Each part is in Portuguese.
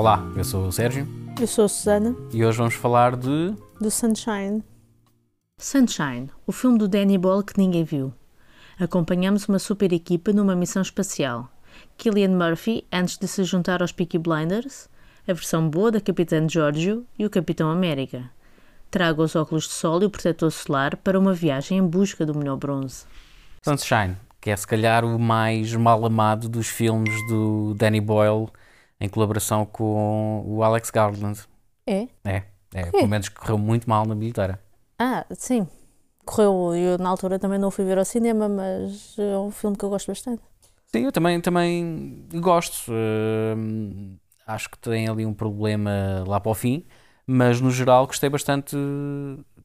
Olá, eu sou o Sérgio Eu sou a Susana, e hoje vamos falar de. do Sunshine. Sunshine, o filme do Danny Boyle que ninguém viu. Acompanhamos uma super equipa numa missão espacial. Killian Murphy, antes de se juntar aos Peaky Blinders, a versão boa da Capitã Giorgio e o Capitão América. Traga os óculos de sol e o protetor solar para uma viagem em busca do melhor bronze. Sunshine, que é se calhar o mais mal amado dos filmes do Danny Boyle em colaboração com o Alex Garland. É? É, é pelo menos correu muito mal na bilheteira. Ah, sim. Correu, eu na altura também não fui ver ao cinema, mas é um filme que eu gosto bastante. Sim, eu também, também gosto. Hum, acho que tem ali um problema lá para o fim, mas no geral gostei bastante,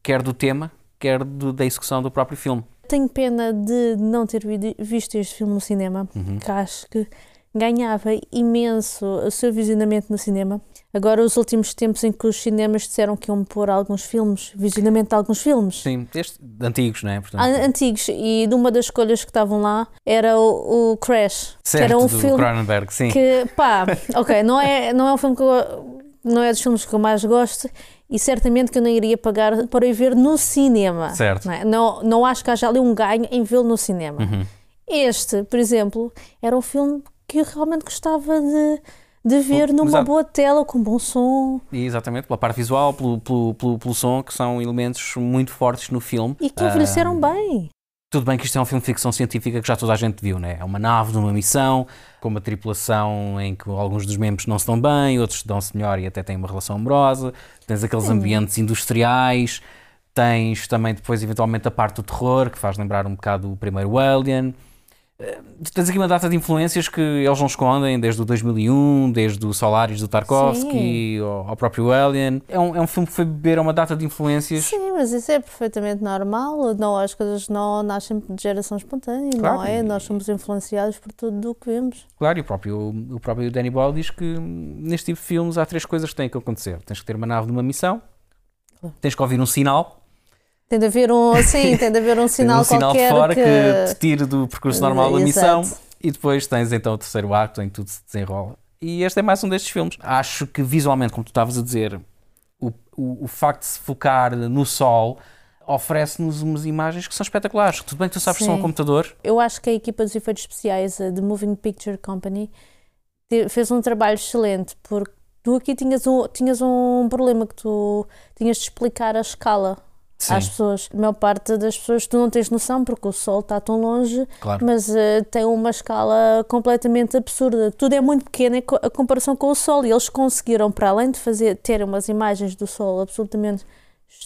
quer do tema, quer do- da execução do próprio filme. Tenho pena de não ter vi- visto este filme no cinema, que acho que ganhava imenso o seu visionamento no cinema. Agora, os últimos tempos em que os cinemas disseram que iam pôr alguns filmes, visionamento de alguns filmes, Sim, este, antigos, não é? Portanto, an- antigos, e de uma das escolhas que estavam lá era o, o Crash, que certo, era um do filme Cronenberg, sim. que pá, ok, não é, não é um filme que eu, não é dos filmes que eu mais gosto e certamente que eu não iria pagar para ir ver no cinema. Certo. Não, é? não, não acho que haja ali um ganho em vê-lo no cinema. Uhum. Este, por exemplo, era um filme que eu realmente gostava de, de ver numa boa tela, com bom som exatamente, pela parte visual, pelo, pelo, pelo, pelo som, que são elementos muito fortes no filme. e que envelheceram Ah, bem. Tudo bem que isto é um filme de ficção científica que já toda a gente viu, né? É uma nave numa missão, com uma tripulação em que alguns dos membros não se dão bem, outros dão-se melhor e até têm uma relação amorosa. Tens aqueles ambientes industriais, tens também depois, eventualmente, a parte do terror, que faz lembrar um bocado o primeiro Alien. Eh, Tens aqui uma data de influências que eles não escondem, desde o 2001, desde o Solaris do Tarkovsky ao, ao próprio Alien. É um, é um filme que foi beber a uma data de influências. Sim, mas isso é perfeitamente normal. Não, as coisas não nascem de geração espontânea, Claro. não é? Nós somos influenciados por tudo o que vemos. Claro, e o próprio, o próprio Danny Boyle diz que hum, neste tipo de filmes há três coisas que têm que acontecer. Tens que ter uma nave de uma missão, tens que ouvir um sinal, Tem de haver um, sim, tem de haver um sinal um sinal de qualquer fora que... que... te tire do percurso normal da missão Exato. e depois tens então o terceiro ato em que tudo se desenrola. E este é mais um destes filmes. Acho que visualmente, como tu estavas a dizer, o, o, o facto de se focar no sol oferece-nos umas imagens que são espetaculares. Tudo bem que tu sabes que são Sim. computador, Eu acho que a equipa dos efeitos especiais, a The Moving Picture Company, fez um trabalho excelente, porque tu aqui tinhas um, tinhas um problema que tu tinhas de explicar a escala Sim. às pessoas. A maior parte das pessoas tu não tens noção porque o sol está tão longe, claro. mas eh, tem uma escala completamente absurda. Tudo é muito pequeno em co- a comparação com o Sol e eles conseguiram, para além de fazer ter umas imagens do Sol absolutamente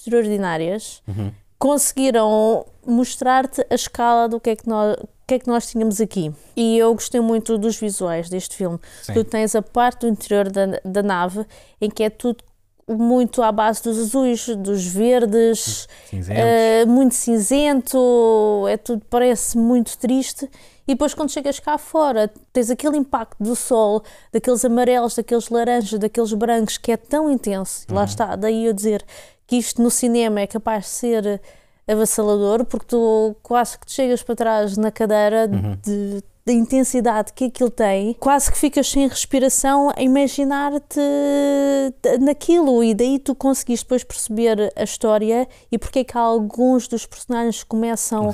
extraordinárias, Uhum. conseguiram mostrar-te a escala do que é que nós que é que nós tínhamos aqui. E eu gostei muito dos visuais deste filme. Sim. Tu tens a parte do interior da, da nave em que é tudo muito à base dos azuis, dos verdes. Uh, muito cinzento, é tudo, parece muito triste. E depois, quando chegas cá fora, tens aquele impacto do sol, daqueles amarelos, daqueles laranjas, daqueles brancos, que é tão intenso. E Lá está, daí eu dizer que isto no cinema é capaz de ser avassalador, porque tu quase que te chegas para trás na cadeira de- da intensidade que aquilo tem, quase que ficas sem respiração a imaginar-te naquilo. E daí tu conseguiste depois perceber a história e porque é que alguns dos personagens começam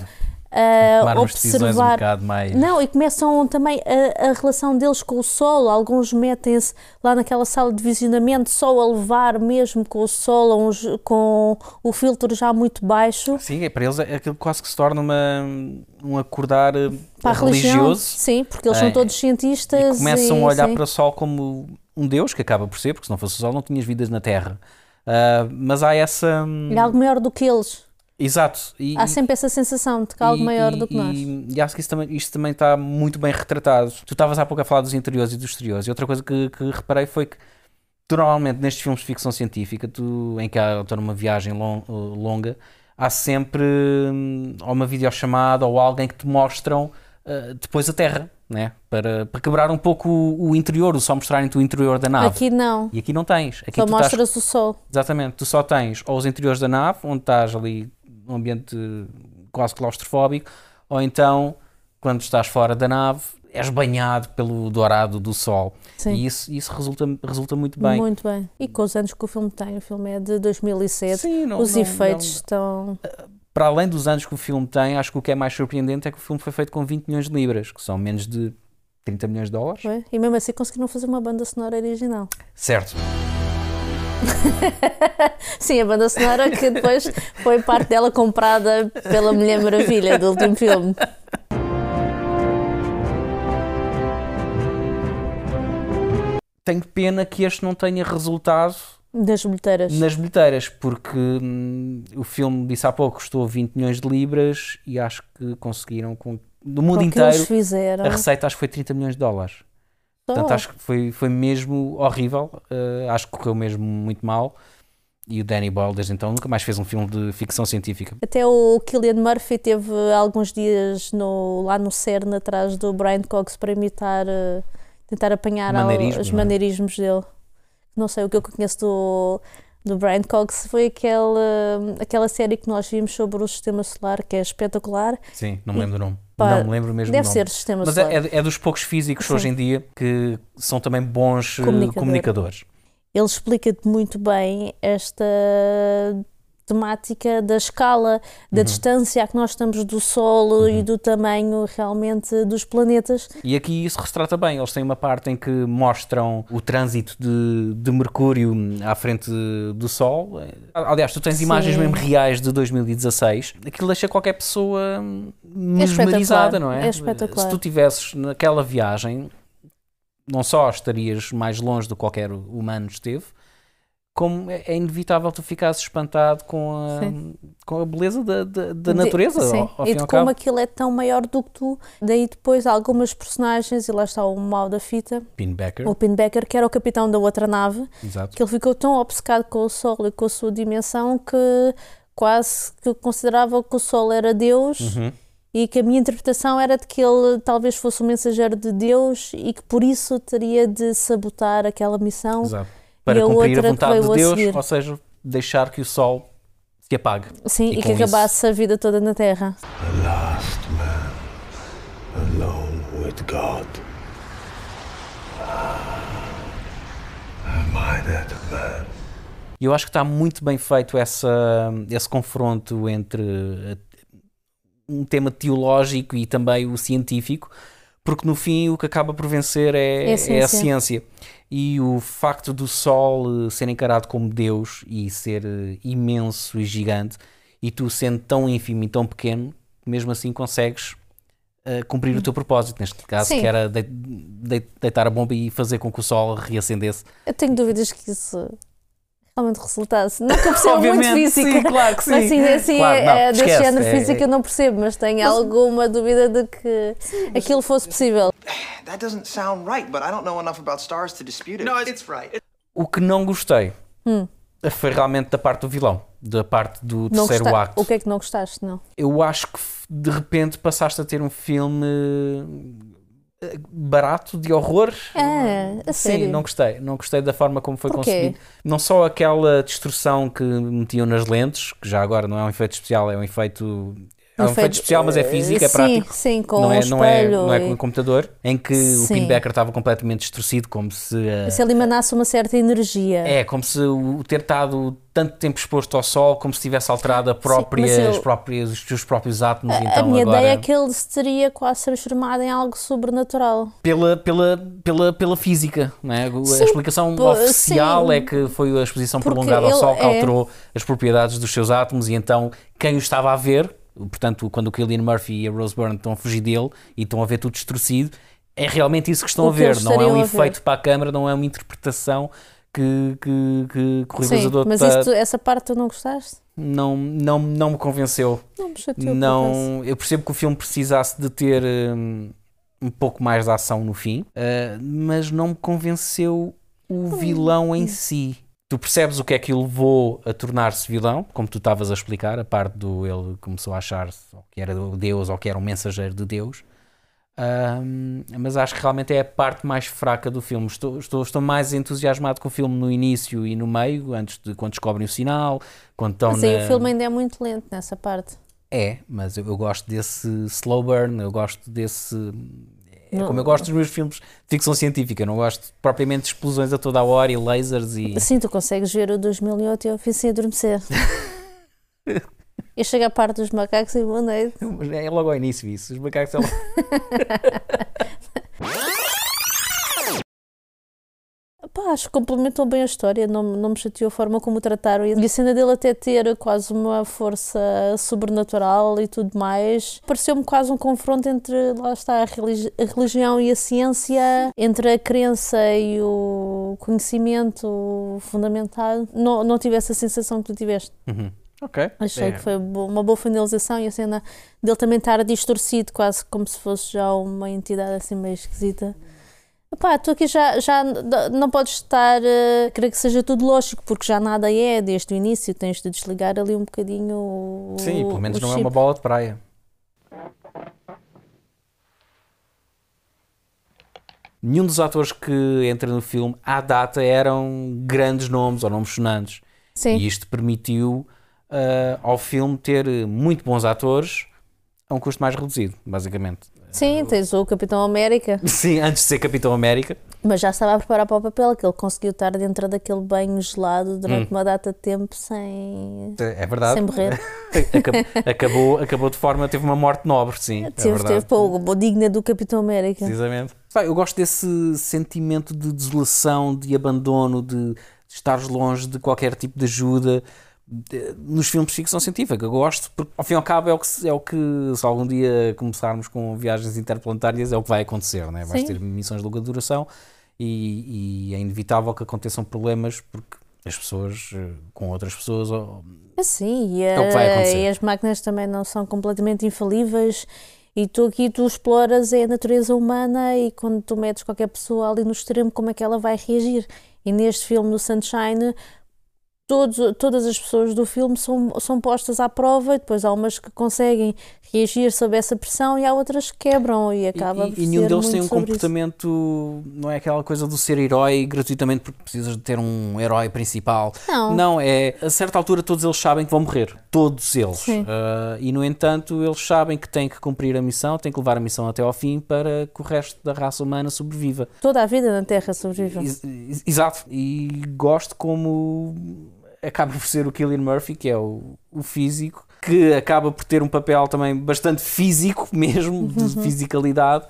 umas decisões um observar bocado mais. não, e começam também a, a relação deles com o sol. Alguns metem-se lá naquela sala de visionamento só a levar mesmo com o sol, uns, com o filtro já muito baixo. Sim, é, para eles é aquilo quase que se torna uma, um acordar eh, Para a religião, religioso sim, porque eles É, são todos cientistas. e começam e- a olhar sim. para o Sol como um Deus, que acaba por ser, porque se não fosse o Sol não tinhas vidas na Terra. Ah, mas há essa. É algo maior do que eles. Exato. E, Há sempre essa sensação de que há algo e- maior e- do que nós. E, acho que isso também, isto também está muito bem retratado. Tu estavas há pouco a falar dos interiores e dos exteriores, e outra coisa que, que reparei foi que tu normalmente nestes filmes de ficção científica, tu, em que há estou numa viagem lon- longa, há sempre hum, ou uma videochamada ou alguém que te mostram ah, depois a Terra, né? para, para quebrar um pouco o, o interior, só mostrarem-te o interior da nave. Aqui não. E aqui não tens. Aqui Só tu estás o sol. Exatamente, tu só tens ou os interiores da nave, onde estás ali num ambiente quase claustrofóbico, ou então, quando estás fora da nave, és banhado pelo dourado do sol. Sim. E isso, isso resulta, resulta muito bem. Muito bem. E com os anos que o filme tem, o filme é de 2007, Sim, não- os não- efeitos não- estão. Para além dos anos que o filme tem, acho que o que é mais surpreendente é que o filme foi feito com 20 milhões de libras, que são menos de 30 milhões de dólares. Ué, E mesmo assim conseguiram fazer uma banda sonora original. Certo. Sim, a banda sonora que depois foi parte dela comprada pela Mulher Maravilha do último filme. Tenho pena que este não tenha resultado Das bilheteiras. nas bilheteiras, porque hum, o filme, disse há pouco, custou 20 milhões de libras e acho que conseguiram, com, do mundo Com o que eles inteiro, fizeram. a receita acho que foi 30 milhões de dólares. Portanto, acho que foi, foi mesmo horrível. uh, acho que correu mesmo muito mal. E o Danny Boyle, desde então, nunca mais fez um filme de ficção científica. Até o Killian Murphy teve alguns dias no- lá no CERN atrás do Brian Cox para imitar, eh, tentar apanhar ao- Maneirismos, os é? maneirismos dele. Não sei, o que eu conheço do, do Brian Cox foi aquela, aquela série que nós vimos sobre o sistema solar, que é espetacular. Sim, não me lembro do nome. Pá, não me lembro mesmo Deve ser o sistema Mas solar. é, é- é dos poucos físicos Sim. hoje em dia que são também bons uh, Comunicador. comunicadores. ele explica-te muito bem esta temática da escala, da Uhum. distância a que nós estamos do Sol e do tamanho realmente dos planetas. E aqui isso retrata bem. Eles têm uma parte em que mostram o trânsito de, de Mercúrio à frente do Sol. Aliás, tu tens Sim. imagens mesmo reais de 2016. Aquilo deixa qualquer pessoa mesmerizada, espetacular, não é? é espetacular. Se tu tivesses naquela viagem, não só estarias mais longe do que qualquer humano esteve, como é é inevitável tu ficasses espantado com a, Sim. com a beleza da, da, da De- natureza. sim, ao, ao e de ao como cabo. aquilo é tão maior do que tu. Daí depois algumas personagens, e lá está o mal da fita, Pinbacker, o Pinbacker, que era o capitão da outra nave, exato. que ele ficou tão obcecado com o Sol e com a sua dimensão que quase que considerava que o Sol era Deus Uhum. e que a minha interpretação era de que ele talvez fosse o mensageiro de Deus e que por isso teria de sabotar aquela missão. Exato. Para a cumprir a vontade de Deus, ou seja, deixar que o sol se apague. Sim, E e, que acabasse a vida toda na Terra. The last man alone with God. Am I that man? Eu acho que está muito bem feito essa, esse confronto entre eh, um tema teológico e também o científico, porque no fim o que acaba por vencer é, É a é a ciência. ciência. E o facto do Sol eh, ser encarado como Deus e ser eh, imenso e gigante, e tu sendo tão ínfimo e tão pequeno, mesmo assim consegues eh, cumprir o teu propósito, neste caso, Sim. que era de- de- deitar a bomba e fazer com que o Sol reacendesse. Eu tenho dúvidas que isso realmente resultasse. Não que eu perceba muito física. sim, claro que sim. Assim, assim Claro, é, não, é, desse esquece, género é- física eu não percebo, mas tenho alguma dúvida de que aquilo fosse possível. That doesn't sound right, but I don't know enough about stars to dispute it. No, it's right. O que não gostei Hum. foi realmente da parte do vilão, da parte do Não terceiro acto. O que é que não gostaste? Não. Eu acho que de repente passaste a ter um filme barato de horror. É, a sério. Sim, não gostei. Não gostei da forma como foi Porquê? conseguido. Não só aquela destruição que metiam nas lentes, que já agora não é um efeito especial, é um efeito. É um efeito especial, mas é físico, é sim, prático. Sim, com não, um é, não, é, não é e- com o computador, em que o Sim. Pinbacker estava completamente distorcido, como se. eh, Se ele emanasse uma certa energia. É, como se o ter estado tanto tempo exposto ao sol, como se tivesse alterado a própria, mas eu- as próprias, os seus próprios átomos. a então minha agora, ideia é que ele se teria quase transformado em algo sobrenatural. pela, pela, pela, pela física, não é? A Sim, explicação oficial sim. é que foi a exposição Porque prolongada ao sol que é- alterou as propriedades dos seus átomos e então quem o estava a ver, portanto, quando o Cillian Murphy e a Rose Byrne estão a fugir dele e estão a ver tudo distorcido, é realmente isso que estão O a ver, não é um efeito para a câmara, não é uma interpretação que, que, que, que o realizador mas tá- tu- essa parte tu não gostaste? não, não, não me convenceu. Não me chateou. Não, eu percebo que o filme precisasse de ter hum, um pouco mais de ação no fim, uh, mas não me convenceu o vilão em si. Tu percebes o que é que o levou a tornar-se vilão, como tu estavas a explicar, a parte do ele começou a achar-se ou que era o Deus ou que era um mensageiro de Deus. Hum, mas acho que realmente é a parte mais fraca do filme. Estou, estou, estou mais entusiasmado com o filme no início e no meio, antes de quando descobrem o sinal, quando estão Mas aí na... o filme ainda é muito lento nessa parte. É, mas eu, eu gosto desse slow burn, eu gosto desse. É como eu gosto dos meus filmes de ficção científica, não gosto propriamente de explosões a toda a hora e lasers e. Sim, tu consegues ver o 2008 e eu fiz sem adormecer. eu chego à parte dos macacos e boa noite. É logo ao início isso. Os macacos é logo... Pá, acho que complementou bem a história, não, não me chateou a forma como o trataram. E a cena dele até ter quase uma força sobrenatural e tudo mais, pareceu-me quase um confronto entre, lá está, a, religi a religião e a ciência, entre a crença e o conhecimento fundamentado. Não, não tive essa sensação que tu tiveste. Uhum. Ok. Achei É. que foi uma boa finalização e a cena dele também estar distorcido, quase como se fosse já uma entidade assim meio esquisita. Epá, tu aqui já, já não podes estar a querer que seja tudo lógico, porque já nada é desde o início, tens de desligar ali um bocadinho o. Sim, pelo menos não é chip. uma bola de praia. Nenhum dos atores que entra no filme, à data, eram grandes nomes ou nomes sonantes. Sim, E isto permitiu ah, ao filme ter muito bons atores a um custo mais reduzido, basicamente. Sim, tens o Capitão América, Sim, antes de ser Capitão América. mas já estava a preparar para o papel, que ele conseguiu estar dentro daquele banho gelado durante uma data de tempo sem, É verdade. sem morrer. Acab- acabou, acabou de forma, teve uma morte nobre, sim. é Teve, verdade. teve pô, digna do Capitão América. Precisamente. Eu gosto desse sentimento de desolação, de abandono, de estares longe de qualquer tipo de ajuda nos filmes de ficção científica. Gosto, porque ao fim e ao cabo é o que, se- é o que se algum dia começarmos com viagens interplanetárias, é o que vai acontecer, né? vais Sim. ter missões de longa duração e, e é inevitável que aconteçam problemas porque as pessoas eh, com outras pessoas Sim, e, É a- acontecer. e as máquinas também não são completamente infalíveis. E tu aqui tu exploras é a natureza humana e quando tu metes qualquer pessoa ali no extremo, como é que ela vai reagir? E neste filme, no Sunshine, todos, todas as pessoas do filme são, são postas à prova e depois há umas que conseguem reagir sob essa pressão e há outras que quebram e acaba E, por e nenhum deles tem um sobre isso. comportamento, não é aquela coisa do ser herói gratuitamente porque precisas de ter um herói principal. Não. Não, é a certa altura todos eles sabem que vão morrer. Todos eles. Ah, e no entanto, eles sabem que têm que cumprir a missão, têm que levar a missão até ao fim para que o resto da raça humana sobreviva. Toda a vida na Terra ex- Exato. E gosto como acaba por ser o Killian Murphy, que é o, o físico, que acaba por ter um papel também bastante físico mesmo, de fisicalidade,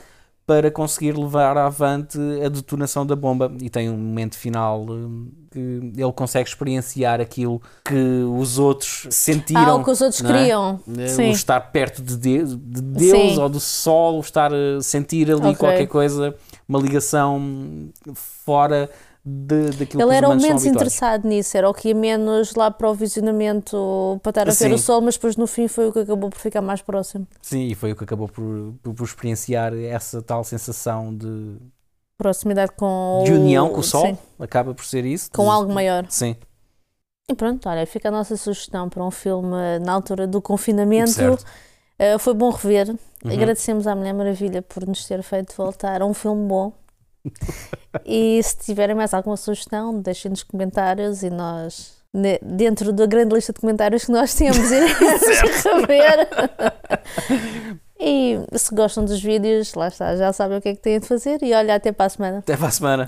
para conseguir levar avante a detonação da bomba. E tem um momento final hum, que ele consegue experienciar aquilo que os outros sentiram. Ah, o que os outros é? queriam. Eh, Sim. O estar perto de Deus, de Deus ou do sol, o estar a sentir ali Ok. qualquer coisa, uma ligação fora de, daquilo Ele que era o menos interessado nisso, era o que ia menos lá para o visionamento para estar a ver Sim. o sol, mas depois no fim foi o que acabou por ficar mais próximo. Sim, e foi o que acabou por, por, por experienciar essa tal sensação de, Proximidade com de união com o sol. Sim, Acaba por ser isso. com de- algo maior. Sim, E pronto, olha, fica a nossa sugestão para um filme na altura do confinamento. certo. Uh, foi bom rever. Uhum. Agradecemos à Mulher Maravilha por nos ter feito voltar a um filme bom. E se tiverem mais alguma sugestão, deixem nos comentários e nós, dentro da grande lista de comentários que nós temos, iremos rever. e se gostam dos vídeos, lá está, já sabem o que é que têm de fazer. E olha, até para a semana. Até para a semana.